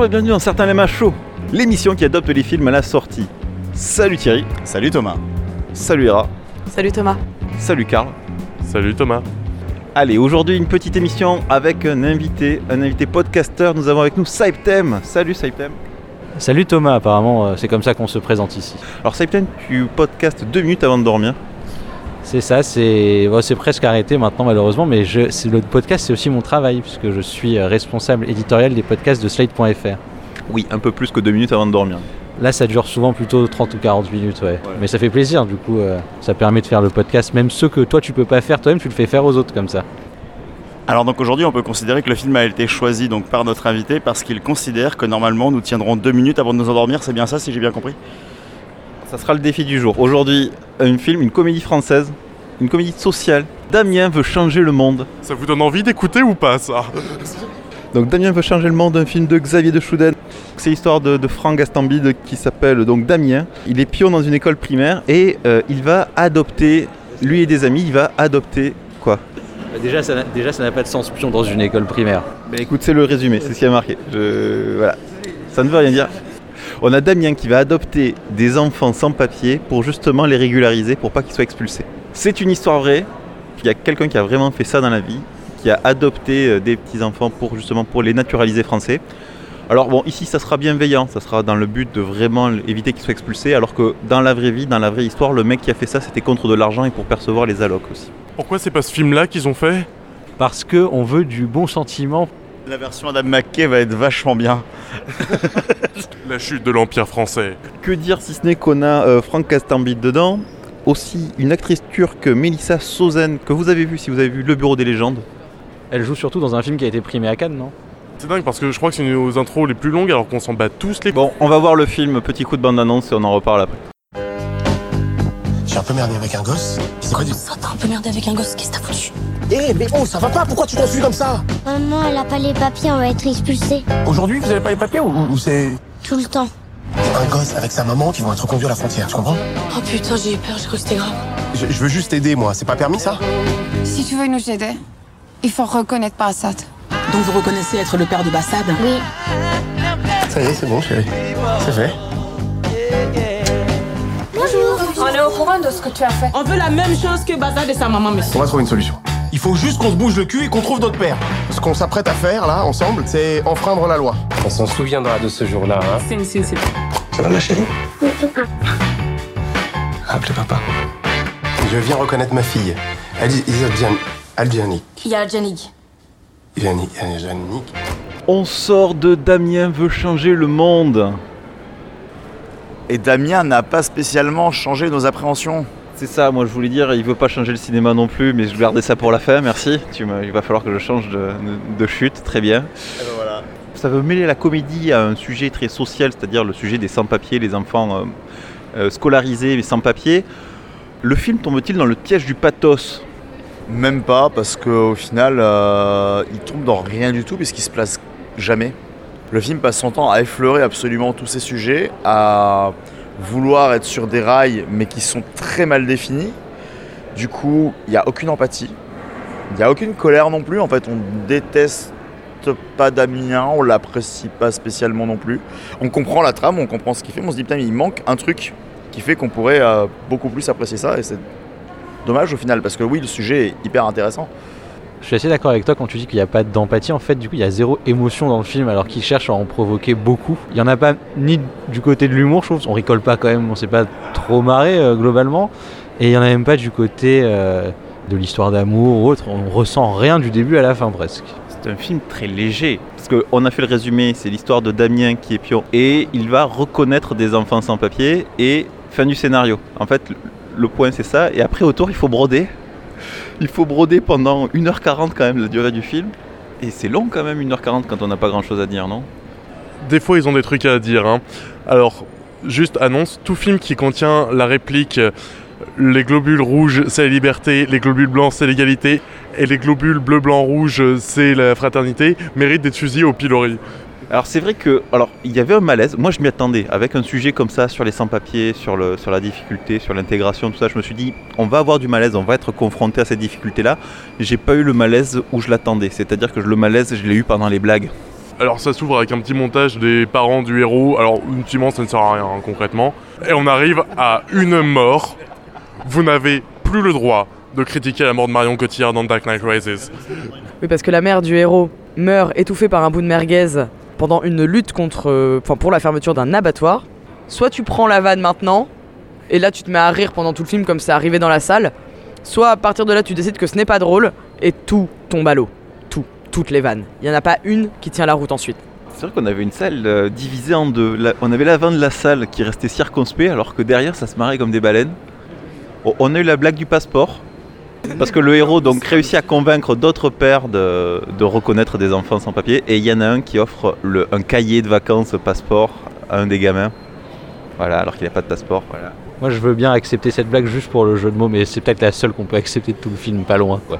Bonjour et bienvenue dans Certains Lemma Show, l'émission qui adopte les films à la sortie. Salut Thierry, Salut Thomas. salut Hera, Salut Thomas. salut Karl. Salut Thomas. Allez, aujourd'hui une petite émission avec un invité, un invité podcasteur. Nous avons avec nous Saiptem. Salut Saiptem. Salut Thomas, apparemment euh, c'est comme ça qu'on se présente ici. Alors Saiptem, tu podcastes deux minutes avant de dormir. C'est ça, c'est bon, presque arrêté maintenant malheureusement, mais je, le podcast c'est aussi mon travail puisque je suis euh, responsable éditorial des podcasts de Slate.fr. Oui, un peu plus que deux minutes avant de dormir. Là ça dure souvent plutôt 30 ou 40 minutes, ouais. Mais ça fait plaisir du coup, euh, ça permet de faire le podcast, même ceux que toi tu peux pas faire toi-même, tu le fais faire aux autres comme ça. Alors donc aujourd'hui on peut considérer que le film a été choisi donc par notre invité parce qu'il considère que normalement nous tiendrons deux minutes avant de nous endormir, c'est bien ça si j'ai bien compris? Ça sera le défi du jour. Aujourd'hui, un film, une comédie française, une comédie sociale. Damien veut changer le monde. Ça vous donne envie d'écouter ou pas ça Donc Damien veut changer le monde, un film de Xavier de Chouden. C'est l'histoire de, de Franck Gastambide qui s'appelle donc Damien. Il est pion dans une école primaire et euh, il va adopter, lui et des amis, il va adopter quoi? Déjà ça, n'a- déjà ça n'a pas de sens pion dans une école primaire. Ben écoute, c'est le résumé, c'est ce qui a marqué. Je- Voilà. Ça ne veut rien dire. On a Damien qui va adopter des enfants sans papier pour justement les régulariser pour pas qu'ils soient expulsés. C'est une histoire vraie. Il y a quelqu'un qui a vraiment fait ça dans la vie, qui a adopté euh, des petits enfants pour justement pour les naturaliser français. Alors bon, ici ça sera bienveillant, ça sera dans le but de vraiment éviter qu'ils soient expulsés, alors que dans la vraie vie, dans la vraie histoire, le mec qui a fait ça, c'était contre de l'argent et pour percevoir les allocs aussi. Pourquoi c'est pas ce film-là qu'ils ont fait? Parce que on veut du bon sentiment. La version Adam McKay va être vachement bien. La chute de l'Empire français. Que dire si ce n'est qu'on a euh, Franck Castambide dedans Aussi une actrice turque, Melissa Sozen, que vous avez vu si vous avez vu Le Bureau des légendes. Elle joue surtout dans un film qui a été primé à Cannes, non? C'est dingue parce que je crois que c'est une de nos intros les plus longues alors qu'on s'en bat tous les Bon, on va voir le film, petit coup de bande-annonce et on en reparle après. J'ai un peu merdé avec un gosse. C'est quoi du... Ça t'as un peu merdé avec un gosse, qu'est-ce que t'as foutu Eh, mais oh, ça va pas Pourquoi tu t'enfuis comme ça Maman, elle a pas les papiers, on va être expulsés. Aujourd'hui, vous avez pas les papiers ou, ou c'est... Tout le temps. Un gosse avec sa maman qui vont être conduits à la frontière, tu comprends Oh putain, j'ai eu peur, j'ai cru que c'était grave. je, je veux juste aider, moi. C'est pas permis, ça Si tu veux nous aider, il faut reconnaître Bassad. Donc vous reconnaissez être le père de Bassad Oui. Ça y est, c'est bon, chérie. C'est fait. Courant de ce que tu as fait. On veut la même chose que Bassad et sa maman, monsieur. On va trouver une solution. Il faut juste qu'on se bouge le cul et qu'on trouve notre père. Ce qu'on s'apprête à faire, là, ensemble, c'est enfreindre la loi. On s'en souviendra de ce jour-là. Hein C'est c'est c'est. Ça va, ma chérie? Appelez papa. Je viens reconnaître ma fille. Ali Izadjan... Aljanik. Il y a Janig. Janik... Janik. On sort de Damien veut changer le monde. Et Damien n'a pas spécialement changé nos appréhensions. C'est ça, moi je voulais dire, il veut pas changer le cinéma non plus, mais je gardais ça pour la fin, merci. Tu il va falloir que je change de, de chute, très bien. voilà. Ça veut mêler la comédie à un sujet très social, c'est-à-dire le sujet des sans-papiers, les enfants euh, euh, scolarisés mais sans-papiers. Le film tombe-t-il dans le piège du pathos? Même pas parce qu'au final euh, il tombe dans rien du tout puisqu'il se place jamais. Le film passe son temps à effleurer absolument tous ces sujets, à vouloir être sur des rails mais qui sont très mal définis. Du coup, il n'y a aucune empathie. Il n'y a aucune colère non plus. En fait, on déteste pas Damien, on l'apprécie pas spécialement non plus. On comprend la trame, on comprend ce qu'il fait, mais on se dit putain, il manque un truc qui fait qu'on pourrait euh, beaucoup plus apprécier ça et c'est dommage au final parce que oui, le sujet est hyper intéressant. Je suis assez d'accord avec toi quand tu dis qu'il n'y a pas d'empathie. En fait, du coup, il y a zéro émotion dans le film alors qu'il cherche à en provoquer beaucoup. Il n'y en a pas ni du côté de l'humour, je trouve. On rigole pas quand même, on s'est pas trop marré euh, globalement. Et il n'y en a même pas du côté euh, de l'histoire d'amour ou autre. On ressent rien du début à la fin presque. C'est un film très léger. Parce qu'on a fait le résumé, c'est l'histoire de Damien qui est pion. Et il va reconnaître des enfants sans papier. Et fin du scénario. En fait, le- le point c'est ça. Et après, autour, il faut broder. Il faut broder pendant 1h40 quand même la durée du film. Et c'est long quand même 1h40 quand on n'a pas grand chose à dire, non? Des fois ils ont des trucs à dire. Hein. Alors, juste annonce, tout film qui contient la réplique euh, les globules rouges c'est la liberté, les globules blancs c'est l'égalité, et les globules bleu, blanc, rouge c'est la fraternité, mérite d'être fusillé au pilori. Alors c'est vrai que, alors il y avait un malaise. Moi je m'y attendais avec un sujet comme ça sur les sans-papiers, sur le, sur la difficulté, sur l'intégration, tout ça. Je me suis dit, on va avoir du malaise, on va être confronté à cette difficulté-là. J'ai pas eu le malaise où je l'attendais. C'est-à-dire que le malaise, je l'ai eu pendant les blagues. Alors ça s'ouvre avec un petit montage des parents du héros. Alors ultimement ça ne sert à rien hein, concrètement. Et on arrive à une mort. Vous n'avez plus le droit de critiquer la mort de Marion Cotillard dans Dark Knight Rises. Oui, parce que la mère du héros meurt étouffée par un bout de merguez pendant une lutte contre, euh, enfin pour la fermeture d'un abattoir. Soit tu prends la vanne maintenant, et là tu te mets à rire pendant tout le film comme c'est arrivé dans la salle. Soit à partir de là tu décides que ce n'est pas drôle, et tout tombe à l'eau. Tout, toutes les vannes. Il n'y en a pas une qui tient la route ensuite. C'est vrai qu'on avait une salle euh, divisée en deux. On avait l'avant de la salle qui restait circonspect, alors que derrière ça se marrait comme des baleines. On a eu la blague du passeport. Parce que le héros donc réussit à convaincre d'autres pères de, de reconnaître des enfants sans papier. Et il y en a un qui offre le- un cahier de vacances passeport à un des gamins. Voilà, alors qu'il n'a pas de passeport. Voilà. Moi, je veux bien accepter cette blague juste pour le jeu de mots, mais c'est peut-être la seule qu'on peut accepter de tout le film, pas loin. Quoi.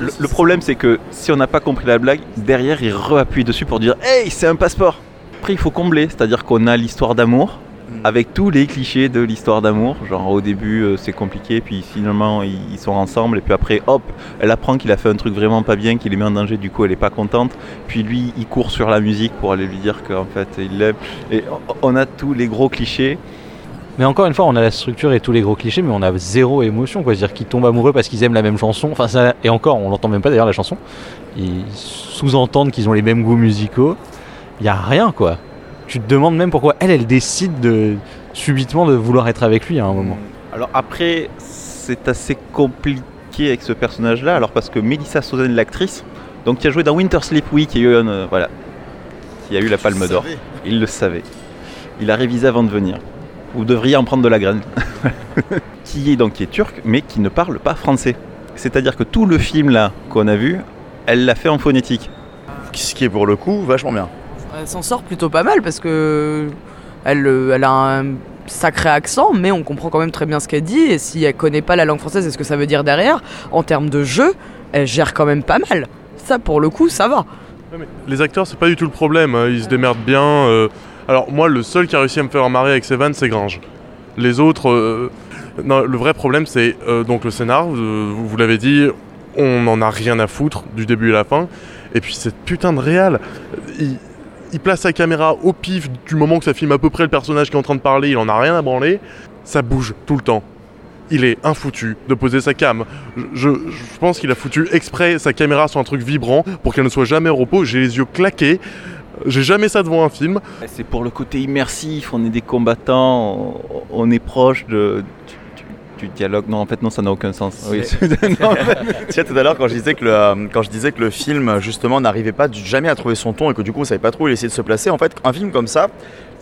Le, le problème c'est que si on n'a pas compris la blague, derrière il re-appuie dessus pour dire Hey, c'est un passeport Après il faut combler, c'est-à-dire qu'on a l'histoire d'amour, avec tous les clichés de l'histoire d'amour. Genre au début euh, c'est compliqué, puis finalement ils sont ensemble, et puis après hop, elle apprend qu'il a fait un truc vraiment pas bien, qu'il les met en danger, du coup elle est pas contente. Puis lui il court sur la musique pour aller lui dire qu'en fait il l'aime. Et on- on a tous les gros clichés. Mais encore une fois, on a la structure et tous les gros clichés, mais on a zéro émotion. quoi. C'est-à-dire qu'ils tombent amoureux parce qu'ils aiment la même chanson. Enfin, ça, et encore, on l'entend même pas d'ailleurs la chanson. Ils sous-entendent qu'ils ont les mêmes goûts musicaux. Il y a rien, quoi. Tu te demandes même pourquoi elle, elle décide de subitement de vouloir être avec lui à un moment. Alors après, c'est assez compliqué avec ce personnage-là, alors parce que Melissa Sozen, l'actrice, donc qui a joué dans Winter Sleep, oui, qui a eu, un, euh, voilà, qui a eu la Palme d'Or. Il le savait. Il a révisé avant de venir. Vous devriez en prendre de la graine. qui est donc qui est turc, mais qui ne parle pas français. C'est-à-dire que tout le film là qu'on a vu, elle l'a fait en phonétique. Ce qui est pour le coup vachement bien. Elle s'en sort plutôt pas mal parce que elle, euh, elle a un sacré accent, mais on comprend quand même très bien ce qu'elle dit. Et si elle connaît pas la langue française et ce que ça veut dire derrière, en termes de jeu, elle gère quand même pas mal. Ça, pour le coup, ça va. Les acteurs, c'est pas du tout le problème, hein, ils se démerdent bien. euh. Alors, moi, le seul qui a réussi à me faire marrer avec Sevan, c'est Grange. Les autres. euh, Non, le vrai problème, c'est donc le scénar, vous, vous l'avez dit, on n'en a rien à foutre du début à la fin. Et puis, cette putain de réal, il, il place sa caméra au pif du moment que ça filme à peu près le personnage qui est en train de parler, il en a rien à branler. Ça bouge tout le temps. Il est infoutu de poser sa cam. Je, pense qu'il a foutu exprès sa caméra sur un truc vibrant pour qu'elle ne soit jamais au repos. J'ai les yeux claqués. J'ai jamais ça devant un film. C'est pour le côté immersif, on est des combattants, on est proche de, du, du- du dialogue. Non, en fait, non, ça n'a aucun sens. Oui, non, en fait- Tu sais, tout à l'heure, quand je disais que le, euh, quand je disais que le film, justement, n'arrivait pas jamais à trouver son ton et que du coup, on savait pas trop où il essayait de se placer, en fait, un film comme ça,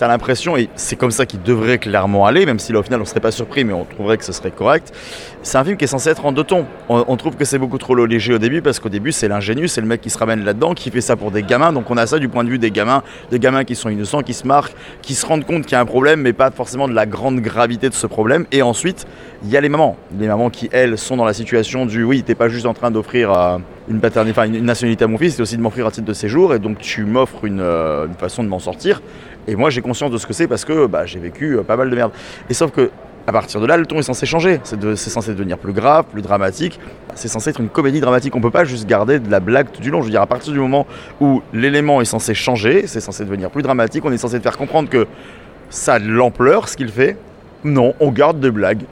t'as l'impression, et c'est comme ça qu'il devrait clairement aller, même si là, au final, on serait pas surpris, mais on trouverait que ce serait correct. C'est un film qui est censé être en deux tons. On, trouve que c'est beaucoup trop léger au début parce qu'au début, c'est l'ingénu, c'est le mec qui se ramène là-dedans, qui fait ça pour des gamins. Donc, on a ça du point de vue des gamins, des gamins qui sont innocents, qui se marquent, qui se rendent compte qu'il y a un problème, mais pas forcément de la grande gravité de ce problème. Et ensuite, il y a les mamans. Les mamans qui, elles, sont dans la situation du oui, t'es pas juste en train d'offrir euh, une paternité, une, nationalité à mon fils, c'est aussi de m'offrir un titre de séjour, et donc tu m'offres une, euh, façon de m'en sortir. Et moi, j'ai conscience de ce que c'est parce que bah, j'ai vécu euh, pas mal de merde. Et sauf que à partir de là, le ton est censé changer. C'est censé devenir plus grave, plus dramatique. C'est censé être une comédie dramatique. On peut pas juste garder de la blague tout du long. Je veux dire, à partir du moment où l'élément est censé changer, c'est censé devenir plus dramatique. On est censé te faire comprendre que ça a de l'ampleur, ce qu'il fait. Non, on garde des blagues.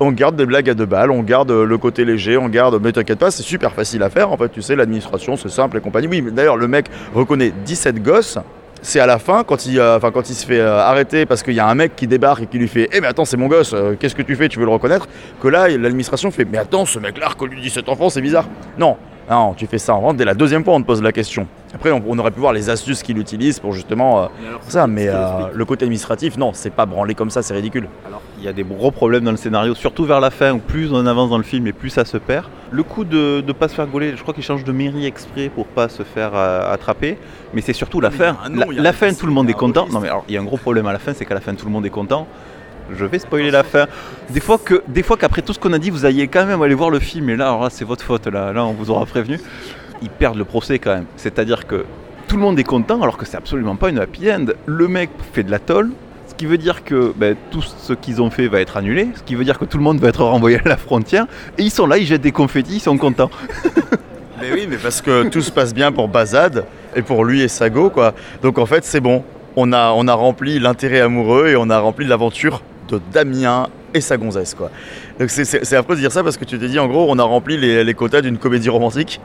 On garde des blagues à deux balles, on garde euh, le côté léger, on garde. Mais t'inquiète pas, c'est super facile à faire. En fait, tu sais, l'administration, c'est simple et compagnie. Oui, d'ailleurs, le mec reconnaît 17 gosses. C'est à la fin, quand il, euh, se fait euh, arrêter parce qu'il y a un mec qui débarque et qui lui fait Eh, mais attends, c'est mon gosse, qu'est-ce que tu fais Tu veux le reconnaître? Que là, l'administration fait Mais attends, ce mec-là a reconnu 17 enfants, c'est bizarre. Non, non, tu fais ça en vente. Dès la deuxième fois, on te pose la question. Après, on, on aurait pu voir les astuces qu'il utilise pour justement euh, ça, mais euh, le côté administratif, non, c'est pas branlé comme ça, c'est ridicule. Alors, il y a des gros problèmes dans le scénario, surtout vers la fin, où plus on avance dans le film et plus ça se perd. Le coup de ne pas se faire gauler, je crois qu'il change de mairie exprès pour pas se faire euh, attraper, mais c'est surtout la Mais fin. La, la fin, tout le monde est content. Non mais alors, il y a un gros problème à la fin, c'est qu'à la fin, tout le monde est content. Je vais spoiler la fin. Des fois que, des fois qu'après tout ce qu'on a dit, vous ayez quand même aller voir le film, et là, c'est votre faute. Là, là, on vous aura prévenu. Ils perdent le procès quand même. C'est-à-dire que tout le monde est content, alors que c'est absolument pas une happy end. Le mec fait de la tôle, ce qui veut dire que ben, tout ce qu'ils ont fait va être annulé, ce qui veut dire que tout le monde va être renvoyé à la frontière, et ils sont là, ils jettent des confettis, ils sont contents. Mais oui, mais parce que tout se passe bien pour Bazad et pour lui et Sago, quoi. Donc en fait, c'est bon. On a, on a rempli l'intérêt amoureux et on a rempli l'aventure de Damien et sa gonzesse, quoi. Donc c'est- affreux de dire ça parce que tu t'es dit, en gros, on a rempli les, les quotas d'une comédie romantique.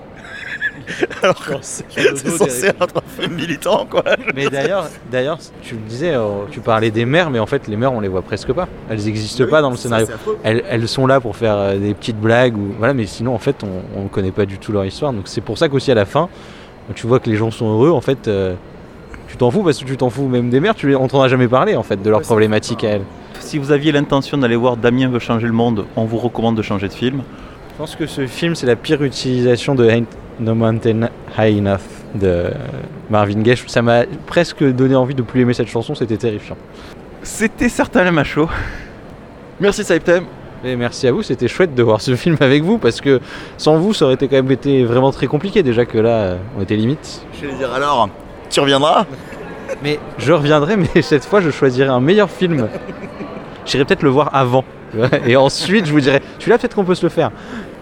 Alors que c'est censé être un film militant, quoi. Mais d'ailleurs, d'ailleurs, tu le disais, euh, tu parlais des mères, mais en fait, les mères, on les voit presque pas. Elles n'existent pas dans le scénario. Elles, elles sont là pour faire euh, des petites blagues ou voilà, mais sinon, en fait, on, on connaît pas du tout leur histoire. Donc c'est pour ça qu'aussi à la fin, quand tu vois que les gens sont heureux. En fait, euh, tu t'en fous parce que tu t'en fous même des mères. Tu les, on t'en a jamais parlé en fait de leurs problématiques à elles. Si vous aviez l'intention d'aller voir Damien veut changer le monde, on vous recommande de changer de film. Je pense que ce film, c'est la pire utilisation de Ain't No Mountain High Enough de Marvin Gaye. Ça m'a presque donné envie de plus aimer cette chanson. C'était terrifiant. C'était certain le macho. Merci Saiptem. Et merci à vous, c'était chouette de voir ce film avec vous parce que sans vous, ça aurait été quand même été vraiment très compliqué. Déjà que là, on était limite. Je vais dire alors, tu reviendras Mais je reviendrai, mais cette fois, je choisirai un meilleur film. J'irai peut-être le voir avant. tu Et ensuite, je vous dirai, celui-là, peut-être qu'on peut se le faire.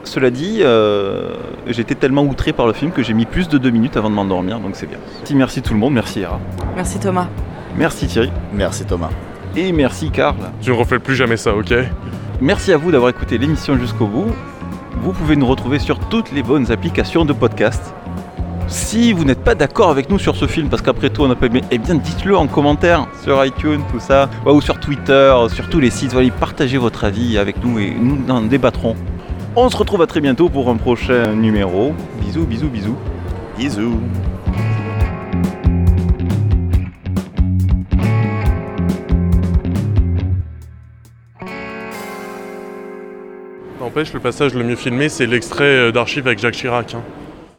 Cela dit, euh, j'étais tellement outré par le film que j'ai mis plus de deux minutes avant de m'endormir, donc c'est bien. Merci, merci tout le monde, merci Hera. Merci Thomas. Merci Thierry. Merci Thomas. Et merci Karl. Tu ne refais plus jamais ça, ok? Merci à vous d'avoir écouté l'émission jusqu'au bout. Vous pouvez nous retrouver sur toutes les bonnes applications de podcast. Si vous n'êtes pas d'accord avec nous sur ce film, parce qu'après tout on n'a pas aimé, eh bien dites-le en commentaire sur iTunes, tout ça, ou sur Twitter, sur tous les sites. Voilà, partagez votre avis avec nous et nous en débattrons. On se retrouve à très bientôt pour un prochain numéro. Bisous, bisous, bisous. Bisous. N'empêche, le passage le mieux filmé, c'est l'extrait euh, d'archives avec Jacques Chirac. hein.